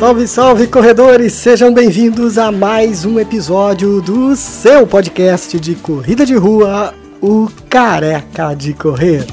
Salve, salve, corredores! Sejam bem-vindos a mais um episódio do seu podcast de corrida de rua, o Careca de Correr.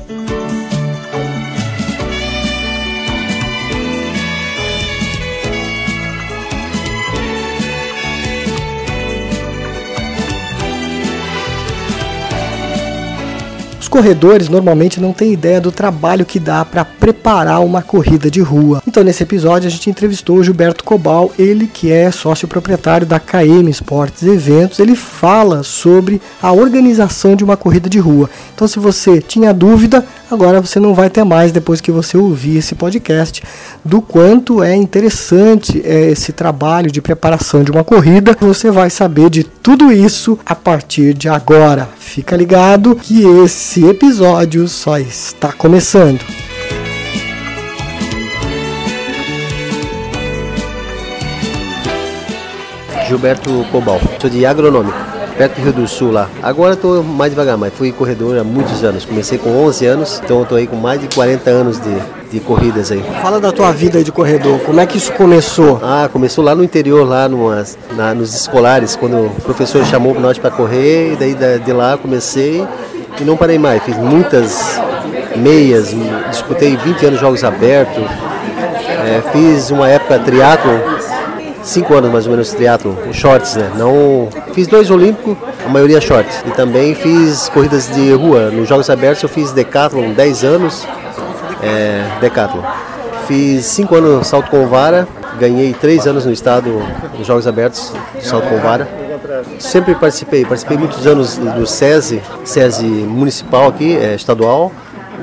Os corredores normalmente não têm ideia do trabalho que dá para preparar uma corrida de rua. Então, nesse episódio, a gente entrevistou o Gilberto Cobal, ele que é sócio proprietário da KM Esportes Eventos. Ele fala sobre a organização de uma corrida de rua. Então, se você tinha dúvida, agora você não vai ter mais depois que você ouvir esse podcast do quanto é interessante é, esse trabalho de preparação de uma corrida. Você vai saber de tudo isso a partir de agora. Fica ligado que esse episódio só está começando. Gilberto Cobal, sou de agronômico, perto do Rio do Sul lá. Agora estou mais devagar, mas fui corredor há muitos anos. Comecei com 11 anos, então estou aí com mais de 40 anos de, de corridas aí. Fala da tua vida de corredor, como é que isso começou? Ah, começou lá no interior, lá numas, na, nos escolares, quando o professor chamou nós para correr, e daí de lá comecei e não parei mais. Fiz muitas meias, disputei 20 anos de jogos abertos, é, fiz uma época triatlo, cinco anos mais ou menos triatlo, shorts, né? Não fiz dois olímpicos, a maioria shorts. E também fiz corridas de rua. Nos jogos abertos eu fiz decathlon 10 anos, é, decathlon. Fiz cinco anos salto com vara, ganhei três anos no estado nos jogos abertos salto com vara. Sempre participei, participei muitos anos do SESI, SESI municipal aqui, é, estadual,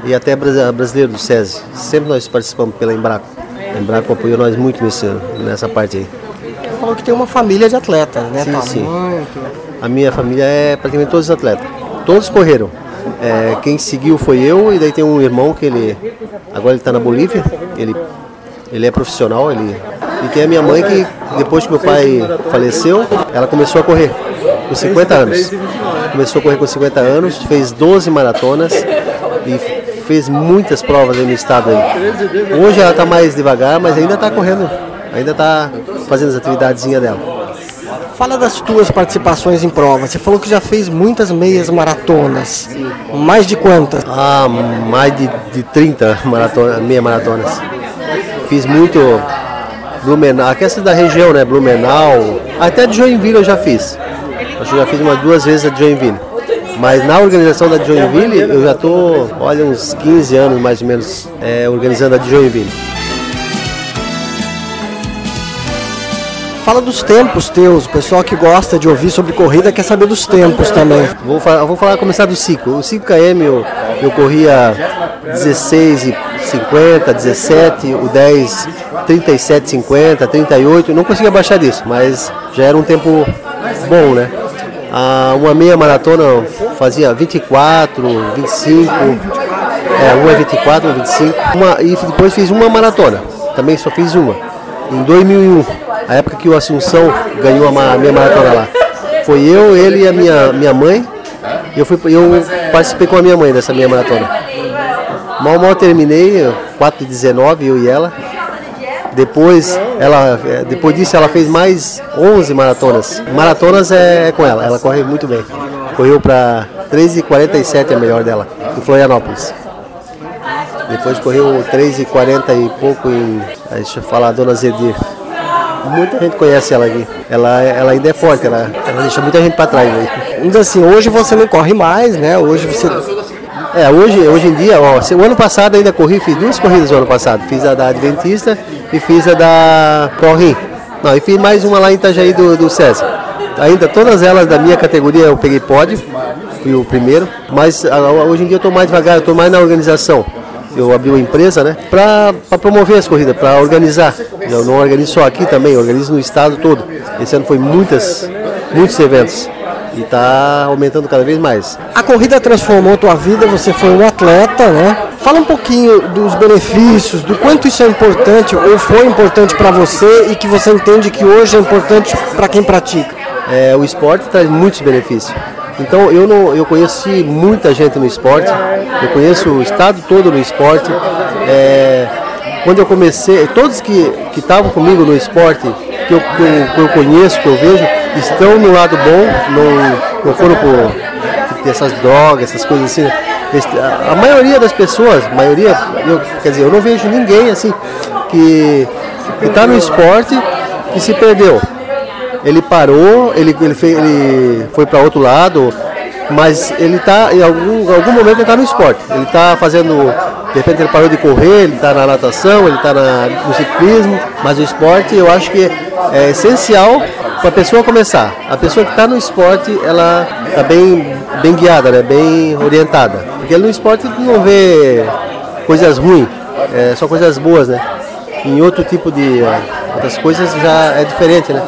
e até brasileiro do SESI. Sempre nós participamos pela Embraco. A Embraco apoiou nós muito nesse, nessa parte aí. Falou que tem uma família de atletas, né? Sim, sim. A minha família é praticamente todos atletas. Todos correram. É, quem seguiu foi eu e daí tem um irmão que ele agora ele está na Bolívia. Ele ele é profissional, ele e tem a minha mãe que depois que meu pai faleceu, ela começou a correr com 50 anos. Começou a correr com 50 anos, fez 12 maratonas e fez muitas provas aí no estado aí. Hoje ela está mais devagar, mas ainda está correndo, ainda está fazendo as atividadezinhas dela. Fala das tuas participações em provas. Você falou que já fez muitas meias maratonas. Mais de quantas? Ah, mais de, de 30 maratona, meia maratonas. Fiz muito Blumenau, aquelas da região, né? Blumenau, até de Joinville eu já fiz. Acho que já fiz umas duas vezes a de Joinville. Mas na organização da Joinville eu já tô, olha, uns 15 anos mais ou menos é, organizando a de Joinville. Fala dos tempos teus. O pessoal que gosta de ouvir sobre corrida quer saber dos tempos também. Vou falar, vou falar começar do 5. O 5 km eu, eu corria 16 e 50, 17, o 10 37 50, 38, eu não conseguia baixar disso, mas já era um tempo bom, né? Ah, uma meia maratona fazia 24, 25, é, uma é 24, uma é 25, uma, e depois fiz uma maratona, também só fiz uma, em 2001, a época que o Assunção ganhou a meia maratona lá. Foi eu, ele e a minha, minha mãe, e eu, fui, eu participei com a minha mãe dessa meia maratona. Mal, mal terminei, 4 de 19, eu e ela. Depois, ela, eh, depois disso, ela fez mais 11 maratonas. Maratonas é com ela, ela corre muito bem. Correu para 3h47 é a melhor dela, em Florianópolis. Depois correu 3h40 e pouco em. ah, Deixa eu falar, Dona Zedir. Muita gente conhece ela aqui. Ela, ela ainda é forte, ela, ela deixa muita gente para trás. Aí. Ainda assim, hoje você não corre mais, né? Hoje você. É, hoje, hoje em dia, ó, o ano passado ainda corri, fiz duas corridas no ano passado. Fiz a da Adventista e fiz a da ProRim. Não, e fiz mais uma lá em Itajaí do, do César. Ainda todas elas da minha categoria eu peguei pódio, fui o primeiro, mas hoje em dia eu estou mais devagar, eu estou mais na organização. Eu abri uma empresa, né, para promover as corridas, para organizar. Eu não organizo só aqui também, organizo no estado todo. Esse ano foi muitas, muitos eventos e está aumentando cada vez mais. A corrida transformou tua vida, você foi um atleta, né? Fala um pouquinho dos benefícios, do quanto isso é importante ou foi importante para você e que você entende que hoje é importante para quem pratica. É, o esporte traz muitos benefícios. Então eu não, eu conheci muita gente no esporte, eu conheço o estado todo no esporte. É, quando eu comecei, todos que estavam comigo no esporte, que eu, que eu, conheço, que eu vejo, estão no lado bom, não, não foram por essas drogas, essas coisas assim. A maioria das pessoas, maioria, eu, quer dizer, eu não vejo ninguém assim que está no esporte que se perdeu. Ele parou, ele, ele, fez, ele foi para outro lado, mas ele está, em algum, algum momento ele está no esporte. Ele está fazendo, de repente ele parou de correr, ele está na natação, ele está no ciclismo, mas o esporte eu acho que é essencial para a pessoa começar. A pessoa que está no esporte, ela está bem, bem guiada, né? bem orientada. Porque no esporte não vê coisas ruins, é só coisas boas, né? Em outro tipo de outras coisas já é diferente, né?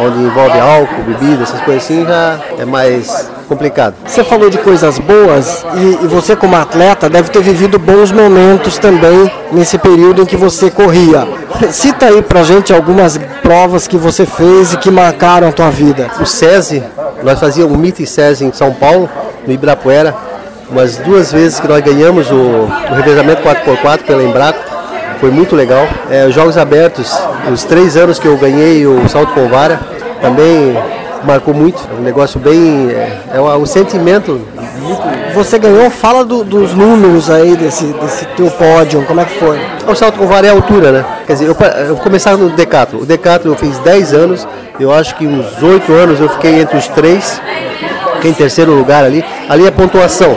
Onde envolve álcool, bebida, essas coisas assim, já é mais complicado. Você falou de coisas boas e, e, você como atleta deve ter vivido bons momentos também nesse período em que você corria. Cita aí pra gente algumas provas que você fez e que marcaram a tua vida. O SESI, nós fazíamos o MIT SESI em São Paulo, no Ibirapuera, umas duas vezes que nós ganhamos o, o revezamento 4x4 pela Embraco foi muito legal. É, os Jogos Abertos, os três anos que eu ganhei o salto com vara, também marcou muito. É um negócio bem. É, é um, um sentimento. Você ganhou, fala do, dos números aí desse, desse teu pódio, como é que foi? O salto com vara é a altura, né? Quer dizer, eu, eu começava no Decathlon. O Decathlon eu fiz 10 anos, eu acho que uns 8 anos eu fiquei entre os três, fiquei em terceiro lugar ali. Ali é pontuação,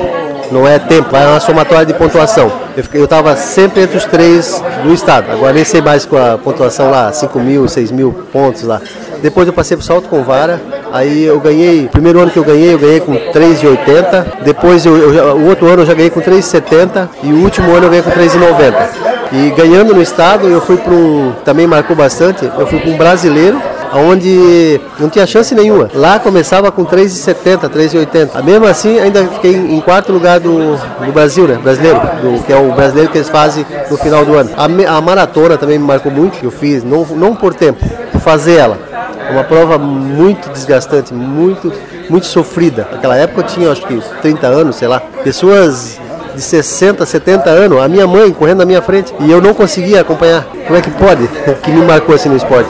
não é tempo, é uma somatória de pontuação. Eu estava sempre entre os três do estado. Agora nem sei mais com a pontuação lá, 5 mil, 6 mil pontos lá. Depois eu passei para o salto com vara. Aí eu ganhei, primeiro ano que eu ganhei, eu ganhei com 3,80. Depois eu, eu, o outro ano eu já ganhei com 3,70 e o último ano eu ganhei com 3,90. E ganhando no estado, eu fui para um, também marcou bastante, eu fui para um brasileiro onde não tinha chance nenhuma. Lá começava com 3,70, 3,80. Mesmo assim, ainda fiquei em quarto lugar do, do Brasil, né? Brasileiro, do, que é o brasileiro que eles fazem no final do ano. A, a maratona também me marcou muito, eu fiz, não, não por tempo, por fazer ela. Uma prova muito desgastante, muito, muito sofrida. Naquela época eu tinha, acho que 30 anos, sei lá. Pessoas de 60, 70 anos, a minha mãe correndo na minha frente e eu não conseguia acompanhar. Como é que pode? que me marcou assim no esporte.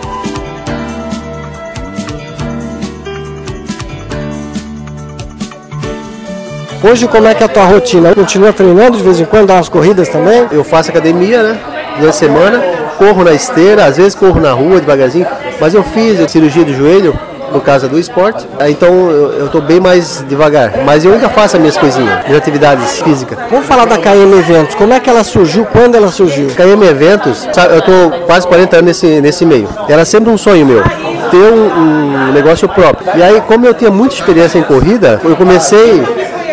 Hoje como é que é a tua rotina? Continua treinando de vez em quando, dá umas corridas também? Eu faço academia, né? Durante a semana, corro na esteira, às vezes corro na rua devagarzinho, mas eu fiz a cirurgia do joelho por causa do esporte, então eu estou bem mais devagar. Mas eu ainda faço as minhas coisinhas, minhas atividades físicas. Vamos falar da KM Eventos, como é que ela surgiu, quando ela surgiu? KM Eventos, eu estou quase 40 anos nesse, nesse meio. Era sempre um sonho meu ter um, um negócio próprio. E aí, como eu tinha muita experiência em corrida, eu comecei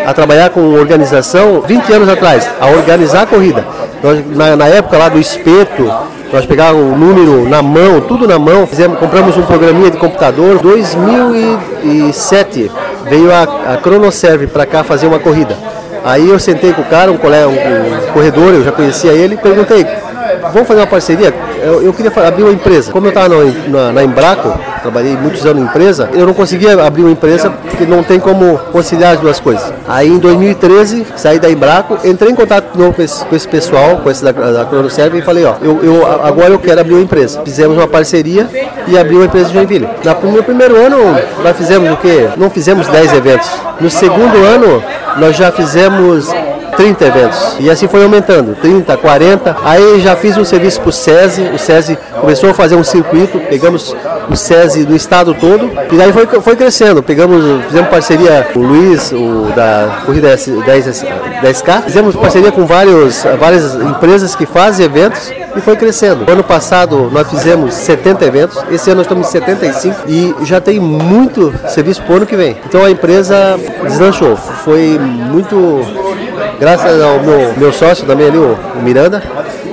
a trabalhar com organização 20 anos atrás, a organizar a corrida. Nós, na, na época lá do espeto, nós pegávamos o número na mão, tudo na mão, fizemos, compramos um programinha de computador. 2007 veio a, a Cronoserve para cá fazer uma corrida. Aí eu sentei com o cara, um, colega, um, corredor, eu já conhecia ele, perguntei, vamos fazer uma parceria? Eu, eu queria abrir uma empresa. Como eu estava na, na, Embraco, trabalhei muitos anos em empresa, eu não conseguia abrir uma empresa porque não tem como conciliar as duas coisas. Aí em 2013, saí da Embraco, entrei em contato com esse, com esse pessoal, com esse da, da Cronoserve e falei, ó, eu, eu, agora eu quero abrir uma empresa. Fizemos uma parceria e abri uma empresa de Joinville. no primeiro ano, nós fizemos o quê? Não fizemos 10 eventos. No segundo ano, nós já fizemos 30 eventos. E assim foi aumentando, 30, 40. Aí já fiz um serviço para o SESI, o SESI começou a fazer um circuito, pegamos o SESI do estado todo, e daí foi, foi crescendo. Pegamos, fizemos parceria com o Luiz, o da Corrida 10, 10K, fizemos parceria com vários, várias empresas que fazem eventos e foi crescendo. Ano passado nós fizemos 70 eventos, esse ano nós estamos em 75 e já tem muito serviço para o ano que vem. Então a empresa deslanchou, foi muito graças ao meu, meu sócio também ali, o, o Miranda,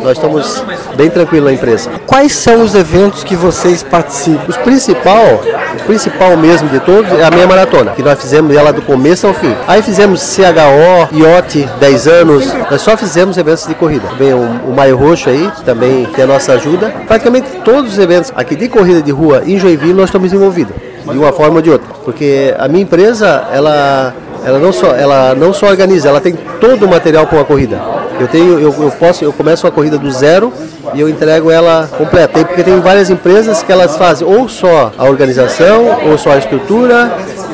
nós estamos bem tranquilos na empresa. Quais são os eventos que vocês participam? Os principal, o principal mesmo de todos é a meia maratona, que nós fizemos ela do começo ao fim. Aí fizemos CHO, IOT, 10 anos, nós só fizemos eventos de corrida. Vem o, o Maio Roxo aí, também tem a nossa ajuda. Praticamente todos os eventos aqui de corrida de rua em Joinville nós estamos envolvidos, de uma forma ou de outra. Porque a minha empresa, ela ela não só, ela não só organiza, ela tem todo o material para uma corrida. Eu tenho, eu, eu posso, eu começo a corrida do zero e eu entrego ela completa. Porque tem várias empresas que elas fazem ou só a organização, ou só a estrutura,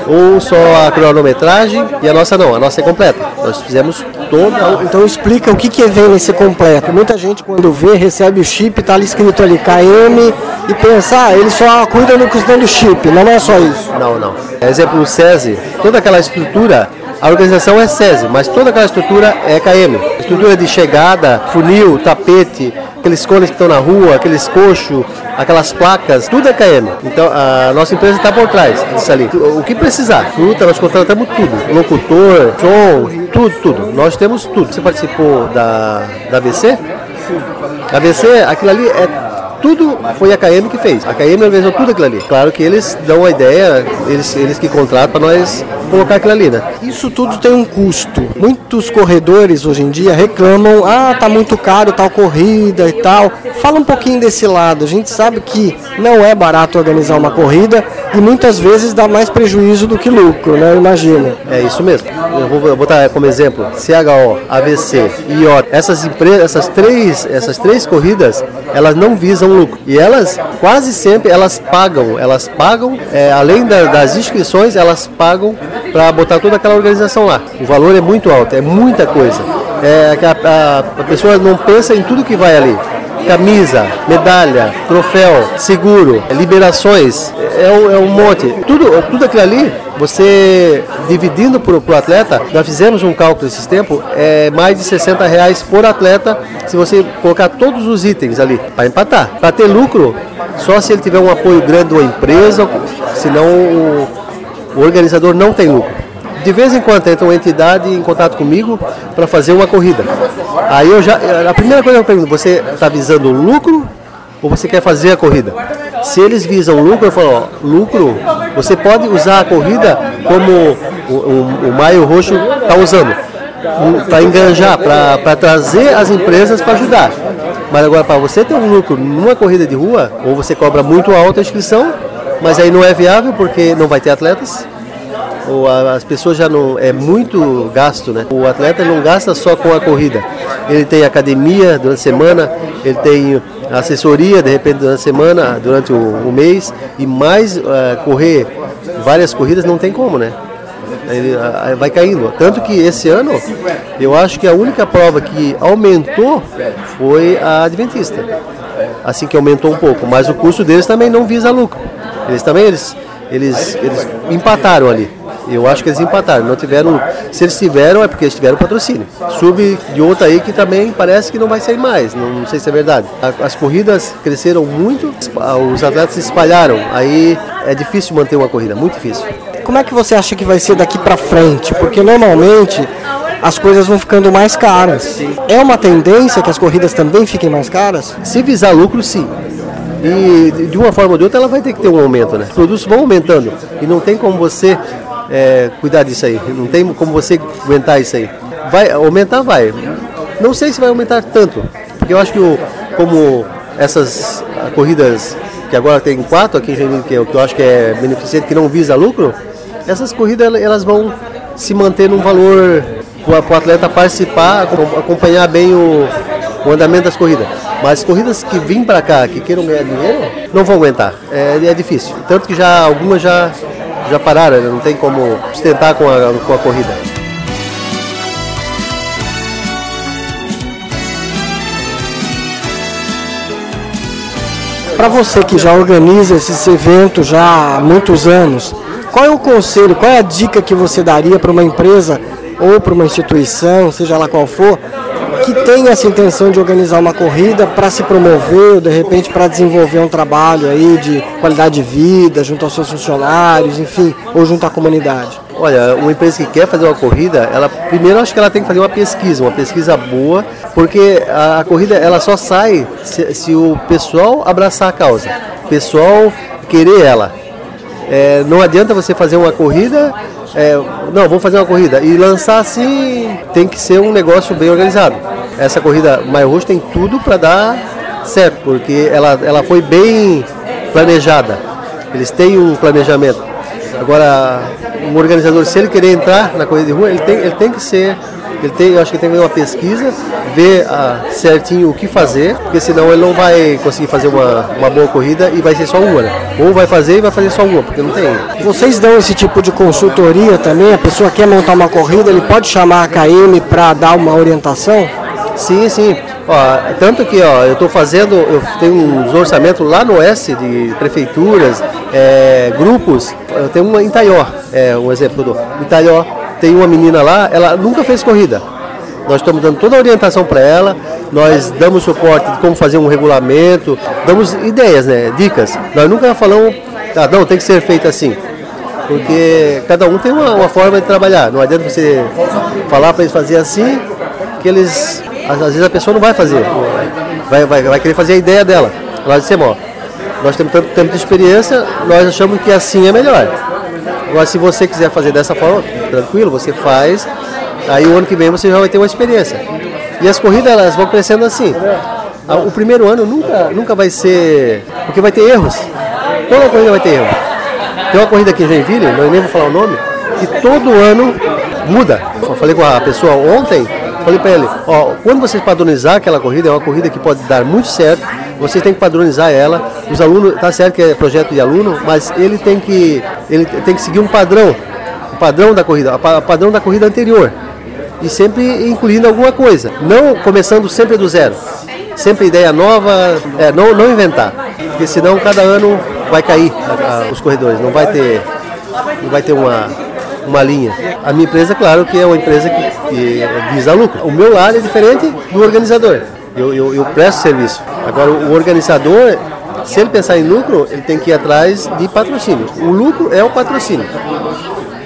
ou só a cronometragem, e a nossa não, a nossa é completa. Nós fizemos toda. Então explica o que, que vem nesse completo. Muita gente quando vê, recebe o chip, está ali escrito ali KM e pensa, ah, ele só cuida no questão do chip, não é só isso. Não, não. Exemplo, o SESI, toda aquela estrutura a organização é SESI, mas toda aquela estrutura é KM. Estrutura de chegada, funil, tapete, aqueles cones que estão na rua, aqueles coxos, aquelas placas, tudo é KM. Então a nossa empresa está por trás disso ali. O que precisar, fruta, nós contratamos tudo. Locutor, som, tudo, tudo. Nós temos tudo. Você participou da, da AVC? A AVC, aquilo ali é tudo foi a KM que fez. A KM organizou tudo aquilo ali. Claro que eles dão a ideia, eles, eles que contratam para nós colocar aquilo ali, né? Isso tudo tem um custo. Muitos corredores hoje em dia reclamam, ah, tá muito caro tal corrida e tal. Fala um pouquinho desse lado. A gente sabe que não é barato organizar uma corrida e muitas vezes dá mais prejuízo do que lucro, né? Imagina. É isso mesmo. Eu vou botar como exemplo CHO, AVC, IOT. Essas empresas, essas três, essas três corridas, elas não visam lucro. E elas quase sempre elas pagam, elas pagam, é, além da, das inscrições, elas pagam para botar toda aquela organização lá. O valor é muito alto, é muita coisa. É, a, a, a pessoa não pensa em tudo que vai ali camisa, medalha, troféu, seguro, liberações, é um, é um monte. Tudo, tudo aquilo ali, você dividindo para o atleta, nós fizemos um cálculo esses tempos, é mais de 60 reais por atleta se você colocar todos os itens ali para empatar. Para ter lucro, só se ele tiver um apoio grande da empresa, senão o, o organizador não tem lucro de vez em quando entra uma entidade em contato comigo para fazer uma corrida. Aí eu já, a primeira coisa que eu pergunto, você está visando lucro ou você quer fazer a corrida? Se eles visam lucro, eu falo, ó, lucro, você pode usar a corrida como o, o, o Maio Roxo está usando, para enganjar, para trazer as empresas para ajudar. Mas agora, para você ter um lucro numa corrida de rua, ou você cobra muito alta a inscrição, mas aí não é viável porque não vai ter atletas, as pessoas já não é muito gasto, né? O atleta não gasta só com a corrida. Ele tem academia durante a semana, ele tem assessoria de repente durante a semana, durante o, o mês e mais uh, correr várias corridas não tem como, né? Ele uh, vai caindo. Tanto que esse ano eu acho que a única prova que aumentou foi a Adventista. Assim que aumentou um pouco, mas o custo deles também não visa lucro. Eles também eles, eles, eles empataram ali. Eu acho que eles empataram, não tiveram. Se eles tiveram, é porque eles tiveram patrocínio. Sub de outra aí que também parece que não vai sair mais, não, não sei se é verdade. As corridas cresceram muito, os atletas se espalharam, aí é difícil manter uma corrida, muito difícil. Como é que você acha que vai ser daqui para frente? Porque normalmente as coisas vão ficando mais caras. É uma tendência que as corridas também fiquem mais caras? Se visar lucro, sim. E de uma forma ou de outra ela vai ter que ter um aumento, né? Os produtos vão aumentando e não tem como você é, cuidar disso aí. Não tem como você aguentar isso aí. Vai aumentar, vai. Não sei se vai aumentar tanto, porque eu acho que o, como essas corridas que agora tem quatro aqui em Joinville, que, eu, que eu acho que é beneficente, que não visa lucro, essas corridas elas vão se manter num valor para o atleta participar, acompanhar bem o, o andamento das corridas. Mas corridas que vêm para cá, que queiram ganhar dinheiro, não vão aguentar. É, é difícil. Tanto que já algumas já já pararam, né? não tem como sustentar com a, com a corrida. Para você que já organiza esses eventos já há muitos anos, qual é o conselho, qual é a dica que você daria para uma empresa ou para uma instituição, seja lá qual for, que tem essa intenção de organizar uma corrida para se promover, ou de repente para desenvolver um trabalho aí de qualidade de vida junto aos seus funcionários, enfim, ou junto à comunidade? Olha, uma empresa que quer fazer uma corrida, ela primeiro acho que ela tem que fazer uma pesquisa, uma pesquisa boa, porque a, a corrida ela só sai se, se, o pessoal abraçar a causa, o pessoal querer ela. É, não adianta você fazer uma corrida é, não, vamos fazer uma corrida. E lançar assim tem que ser um negócio bem organizado. Essa corrida Maio tem tudo para dar certo, porque ela, ela foi bem planejada. Eles têm um planejamento. Agora, um organizador, se ele querer entrar na corrida de rua, ele tem, ele tem que ser ele tem, eu acho que tem que ver uma pesquisa, ver ah, certinho o que fazer, porque senão ele não vai conseguir fazer uma, uma boa corrida e vai ser só uma. Né? Ou vai fazer e vai fazer só uma, porque não tem. Vocês dão esse tipo de consultoria também? A pessoa quer montar uma corrida, ele pode chamar a KM para dar uma orientação? Sim, sim. Ó, tanto que ó, eu estou fazendo, eu tenho uns orçamentos lá no oeste de prefeituras, é, grupos. Eu tenho uma em Itaió, é um exemplo do Itaió tem uma menina lá, ela nunca fez corrida. Nós estamos dando toda a orientação para ela, nós damos suporte de como fazer um regulamento, damos ideias, né, dicas. Nós nunca falamos, ah, não, tem que ser feito assim. Porque cada um tem uma, uma forma de trabalhar. Não adianta você falar para eles fazer assim, que eles. Às, vezes a pessoa não vai fazer. Vai, vai, vai querer fazer a ideia dela. Nós dissemos, ó, nós temos tanto tempo de experiência, nós achamos que assim é melhor. Agora, se você quiser fazer dessa forma, tranquilo, você faz. Aí o ano que vem você já vai ter uma experiência. E as corridas elas vão crescendo assim. O primeiro ano nunca, nunca vai ser. Porque vai ter erros. Toda corrida vai ter erro. Tem uma corrida aqui em Joinville, não nem vou falar o nome, que todo ano muda. Eu falei com a pessoa ontem, falei para ele, ó, quando você padronizar aquela corrida, é uma corrida que pode dar muito certo, você tem que padronizar ela. Os alunos, tá certo que é projeto de aluno, mas ele tem que, ele tem que seguir um padrão, o padrão da corrida, o padrão da corrida anterior. E sempre incluindo alguma coisa, não começando sempre do zero. Sempre ideia nova, é, não, não inventar, porque senão cada ano vai cair a, a, os corredores, não vai ter, não vai ter uma, uma linha. A minha empresa, claro que é uma empresa que, que visa lucro. O meu lado é diferente do organizador eu, eu, eu presto serviço. Agora, o organizador, se ele pensar em lucro, ele tem que ir atrás de patrocínio. O lucro é o patrocínio.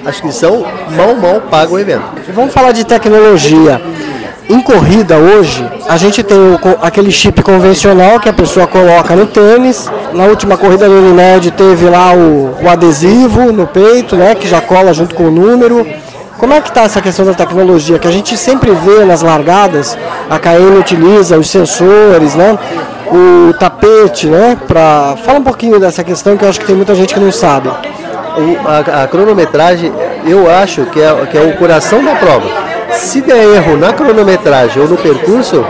A inscrição mal, mal paga o evento. Vamos falar de tecnologia. Em corrida hoje, a gente tem o, aquele chip convencional que a pessoa coloca no tênis. Na última corrida do Unimed teve lá o, o adesivo no peito, né, que já cola junto com o número. Como é que está essa questão da tecnologia? Que a gente sempre vê nas largadas, a KM utiliza os sensores, né? o tapete, né? Pra... Fala um pouquinho dessa questão que eu acho que tem muita gente que não sabe. A, a, cronometragem, eu acho que é, que é o coração da prova. Se der erro na cronometragem ou no percurso,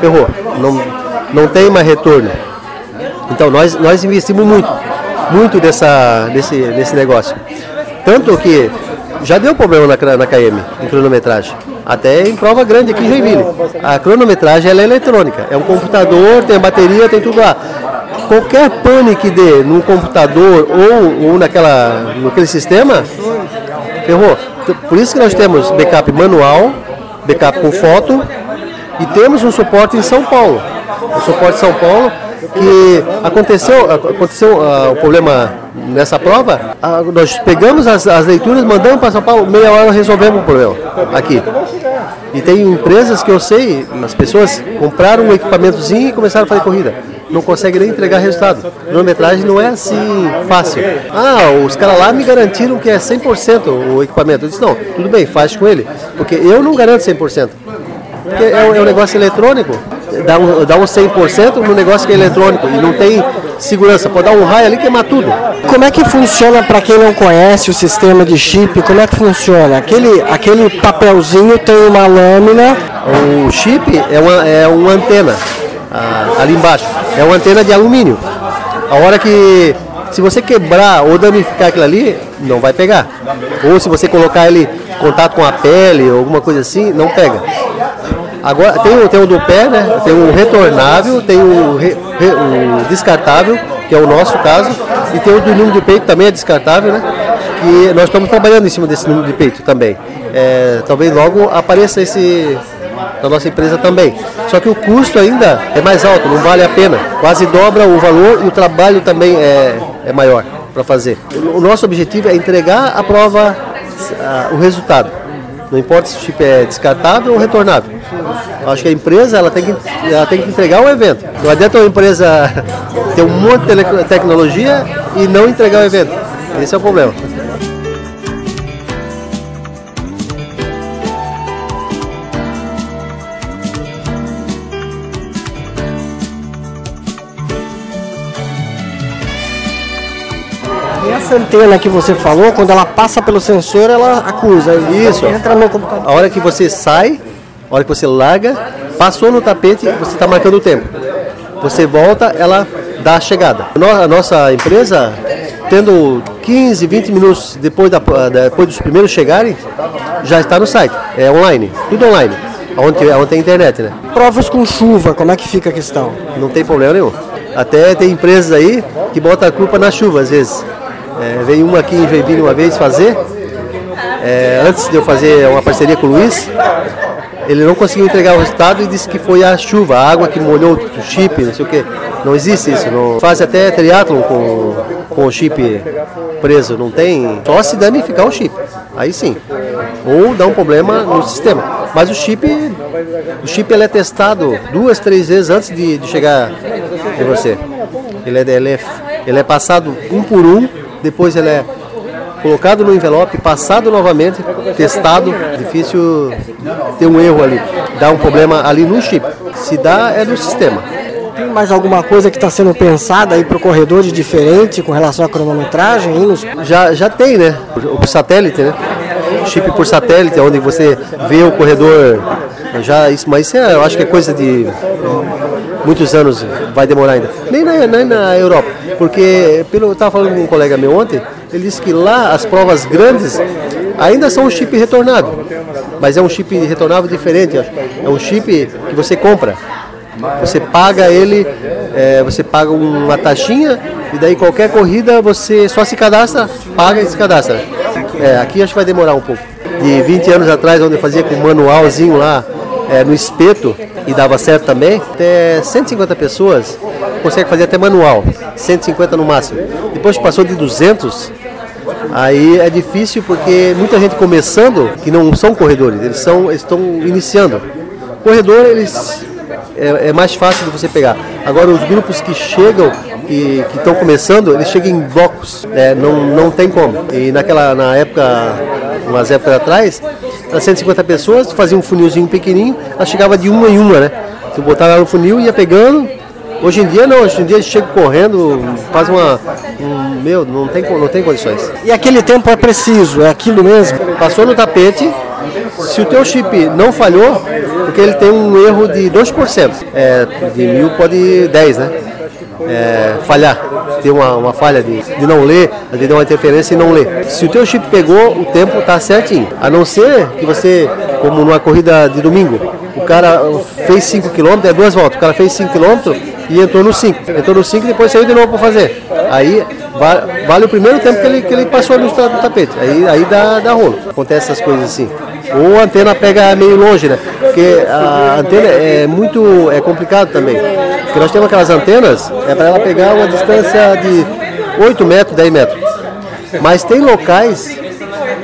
errou. Não, não tem mais retorno. Então nós, nós investimos muito, muito dessa, desse, desse negócio. Tanto que já deu problema na, na KM, em cronometragem. Até em prova grande aqui em Joinville. A cronometragem é eletrônica. É um computador, tem bateria, tem tudo lá. Qualquer pane que dê no computador ou, ou naquela, naquele sistema, ferrou. Por isso que nós temos backup manual, backup com foto, e temos um suporte em São Paulo. O suporte em São Paulo que aconteceu, aconteceu uh, o problema nessa prova, uh, nós pegamos as, as leituras, mandamos para São Paulo, meia hora resolvemos o problema aqui. E tem empresas que eu sei, as pessoas compraram um equipamentozinho e começaram a fazer corrida. Não conseguem nem entregar resultado. Cronometragem não é assim fácil. Ah, os caras lá me garantiram que é 100% o equipamento. Eu disse, não, tudo bem, faz com ele. Porque eu não garanto 100%. Porque é um, é um negócio eletrônico dá um, dá um 100% no negócio que é eletrônico e não tem segurança. Pode dar um raio ali e queimar tudo. Como é que funciona para quem não conhece o sistema de chip? Como é que funciona? Aquele, aquele papelzinho tem uma lâmina. O chip é uma, é uma antena ah, ali embaixo. É uma antena de alumínio. A hora que se você quebrar ou danificar aquilo ali, não vai pegar. Ou se você colocar ele em contato com a pele ou alguma coisa assim, não pega. Agora tem, tem o do pé, né? Tem o retornável, tem o, re, re, o descartável, que é o nosso caso, e tem o do número de peito também é descartável, né? Que nós estamos trabalhando em cima desse número de peito também. É, talvez logo apareça esse na nossa empresa também. Só que o custo ainda é mais alto, não vale a pena. Quase dobra o valor e o trabalho também é, é maior para fazer. O nosso objetivo é entregar a prova, a, o resultado. Não importa se o chip é descartável ou retornável. Acho que a empresa ela tem, que, ela tem que entregar o evento. Não adianta uma empresa ter um monte de tecnologia e não entregar o evento. Esse é o problema. Essa antena que você falou, quando ela passa pelo sensor, ela acusa. Isso. Entra no computador. A hora que você sai, a hora que você larga, passou no tapete, você está marcando o tempo. Você volta, ela dá a chegada. A nossa empresa, tendo 15, 20 minutos depois, da, depois dos primeiros chegarem, já está no site. É online, tudo online. Onde, onde tem internet, né? Provas com chuva, como é que fica a questão? Não tem problema nenhum. Até tem empresas aí que botam a culpa na chuva às vezes. É, veio uma aqui em Joinville uma vez fazer, é, antes de eu fazer uma parceria com o Luiz, ele não conseguiu entregar o resultado e disse que foi a chuva, a água que molhou o chip, não sei o que. Não existe isso. Não faz até triatlon com, com o chip preso. Não tem. Só se danificar o chip. Aí sim. Ou dá um problema no sistema. Mas o chip, o chip ele é testado duas, três vezes antes de, de chegar em você. Ele é, ele, é, ele é passado um por um, depois ele é colocado no envelope, passado novamente, testado. Difícil ter um erro ali. Dá um problema ali no chip. Se dá, é no sistema. Tem mais alguma coisa que está sendo pensada aí para o corredor de diferente com relação à cronometragem? Nos... Já, já tem, né? O satélite, né? Chip por satélite, onde você vê o corredor. Já, isso, mas isso é, eu acho que é coisa de muitos anos, vai demorar ainda. Nem na, nem na Europa, porque pelo, eu estava falando com um colega meu ontem, ele disse que lá as provas grandes ainda são um chip retornável, mas é um chip retornável diferente. É um chip que você compra. Você paga ele, é, você paga uma taxinha e daí qualquer corrida você só se cadastra, paga e se cadastra. É, aqui acho que vai demorar um pouco. De 20 anos atrás, onde eu fazia com manualzinho lá é, no espeto e dava certo também, até 150 pessoas consegue fazer até manual, 150 no máximo. Depois que passou de 200, Aí é difícil porque muita gente começando que não são corredores, eles são eles estão iniciando. Corredor eles é, é, mais fácil de você pegar. Agora os grupos que chegam que estão começando, eles chegam em blocos, é, não, não tem como. E naquela na época, umas épocas atrás, para 150 pessoas, fazia um funilzinho pequenininho, ela chegava de uma em uma, né? Tu botava no funil, ia pegando, Hoje em dia não, hoje em dia chega correndo, faz uma. Um, meu, não tem, não tem condições. E aquele tempo é preciso, é aquilo mesmo? Passou no tapete, se o teu chip não falhou, porque ele tem um erro de 2%, é, de mil pode 10, né? É, falhar, ter uma, uma falha de, de não ler, de dar uma interferência e não ler. Se o teu chip pegou, o tempo está certinho. A não ser que você, como numa corrida de domingo, o cara fez 5 km, é duas voltas, o cara fez 5 km e entrou no 5. Entrou no 5 e depois saiu de novo para fazer. Aí vale, vale, o primeiro tempo que ele, que ele passou no, no tapete. Aí, aí dá, dá rolo. Acontece essas coisas assim. Ou a antena pega meio longe, né? Porque a antena é muito é complicado também. Porque nós temos aquelas antenas, é para ela pegar uma distância de 8 metros, 10 metros. Mas tem locais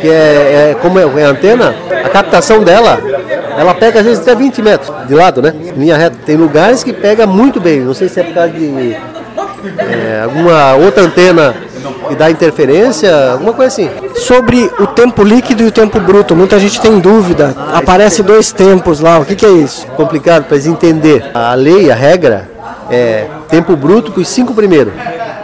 que é, é como é, é antena, a captação dela ela pega às vezes até 20 metros de lado, né? Linha reta. Tem lugares que pega muito bem. Não sei se é por causa de é, alguma outra antena que dá interferência, alguma coisa assim. Sobre o tempo líquido e o tempo bruto, muita gente tem dúvida. Aparece dois tempos lá, o que, que é isso? Complicado para eles entender. A lei, a regra, é tempo bruto para os cinco primeiros.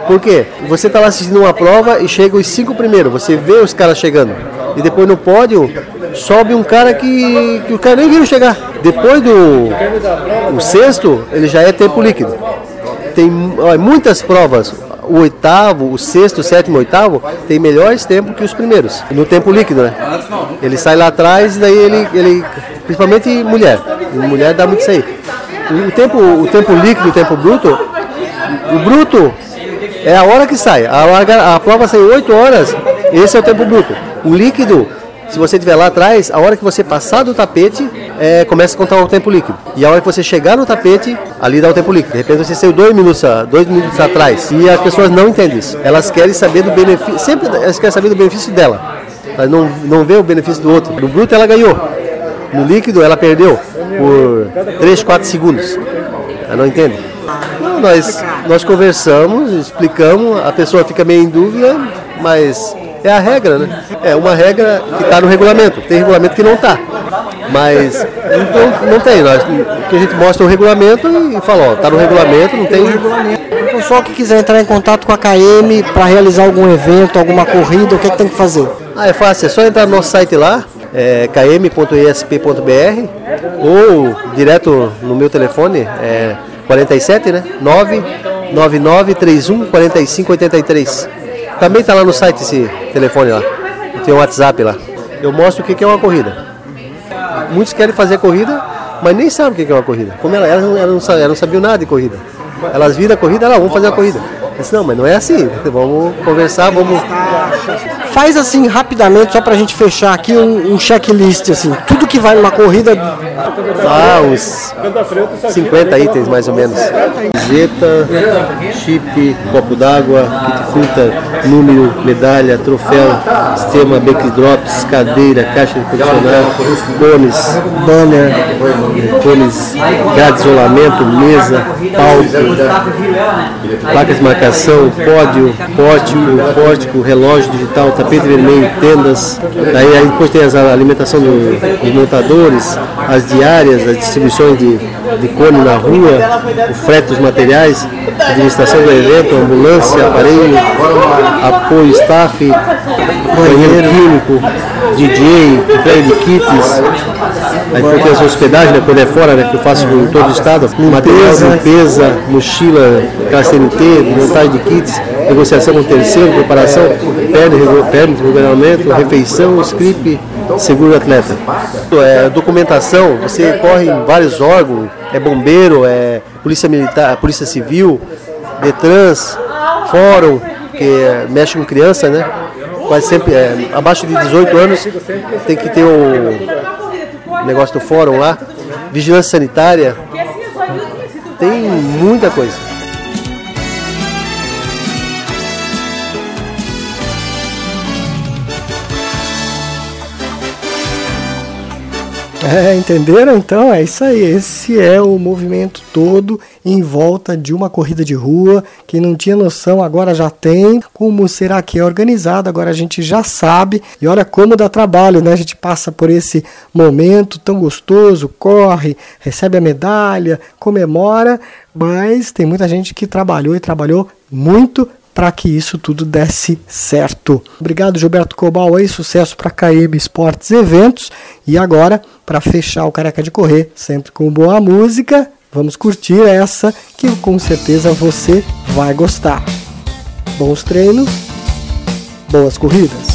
Por quê? Você está lá assistindo uma prova e chega os cinco primeiros, você vê os caras chegando. E depois no pódio sobe um cara que, que o cara nem viu chegar. Depois do o sexto, ele já é tempo líquido. Tem muitas provas. O oitavo, o sexto, o sétimo, o oitavo tem melhores tempos que os primeiros. No tempo líquido, né? Ele sai lá atrás e daí ele, ele principalmente mulher. Mulher dá muito isso aí. O tempo, o tempo líquido, o tempo bruto, o bruto é a hora que sai. A, a prova sai 8 horas, esse é o tempo bruto. O líquido se você estiver lá atrás, a hora que você passar do tapete, é, começa a contar o tempo líquido. E a hora que você chegar no tapete, ali dá o tempo líquido. De repente você saiu dois minutos, dois minutos atrás. E as pessoas não entendem isso. Elas querem saber do benefício, sempre elas querem saber do benefício dela. Elas não, não vê o benefício do outro. No bruto ela ganhou. No líquido ela perdeu por 3, 4 segundos. Ela não entende. Não, nós, nós conversamos, explicamos, a pessoa fica meio em dúvida, mas é a regra, né? É uma regra que está no regulamento. Tem regulamento que não está. Mas não, não tem, nós, que a gente mostra o regulamento e fala, ó, tá no regulamento, não tem. O pessoal que quiser entrar em contato com a KM para realizar algum evento, alguma corrida, o que, é que tem que fazer? Ah, é fácil, é só entrar no nosso site lá, é, km.esp.br ou direto no meu telefone, é 47, né? 99931 4583. Também está lá no site esse telefone lá. Tem um WhatsApp lá. Eu mostro o que é uma corrida. Muitos querem fazer corrida, mas nem sabem o que é uma corrida. Como ela, elas, não, elas, não, elas não sabiam nada de corrida. Elas viram a corrida, lá, vamos fazer a corrida. Eu disse, não, mas não é assim. Vamos conversar, vamos. Faz assim rapidamente, só pra gente fechar aqui um, um checklist, assim, tudo que vai numa corrida. Ah, uns 50 itens mais ou menos. Jeta, chip, copo d'água, kit fruta, número, medalha, troféu, sistema backdrops, cadeira, caixa de condicionado, cones, banner, cones, grade de isolamento, mesa, palco, placas de marcação, pódio, pórtico, pórtico, relógio digital, tapete vermelho, tendas. Daí aí depois tem a alimentação do, dos montadores, as diárias, as distribuições de, de cone na rua, o frete dos materiais, administração do evento, ambulância, aparelho, apoio staff, banheiro químico, DJ, entrega de kits, aí depois tem as hospedagens, né, quando é fora, né, que eu faço em todo o estado, material limpeza, mochila, aquela CNT, montagem de kits, negociação com terceiro, preparação, perno, regulamento, refeição, script, seguro atleta. É, documentação, você corre em vários órgãos, é bombeiro, é polícia militar, polícia civil, Detrans, fórum, que é, mexe com criança, né? Quase sempre, é, abaixo de 18 anos, tem que ter o negócio do fórum lá, vigilância sanitária, tem muita coisa. É, entenderam? Então é isso aí. Esse é o movimento todo em volta de uma corrida de rua. Quem não tinha noção agora já tem. Como será que é organizado? Agora a gente já sabe. E olha como dá trabalho, né? A gente passa por esse momento tão gostoso, corre, recebe a medalha, comemora, mas tem muita gente que trabalhou e trabalhou muito para que isso tudo desse certo. Obrigado, Gilberto Cobal, aí sucesso para KM Esportes Eventos. E agora, para fechar o Careca de Correr, sempre com boa música, vamos curtir essa que com certeza você vai gostar. Bons treinos, boas corridas.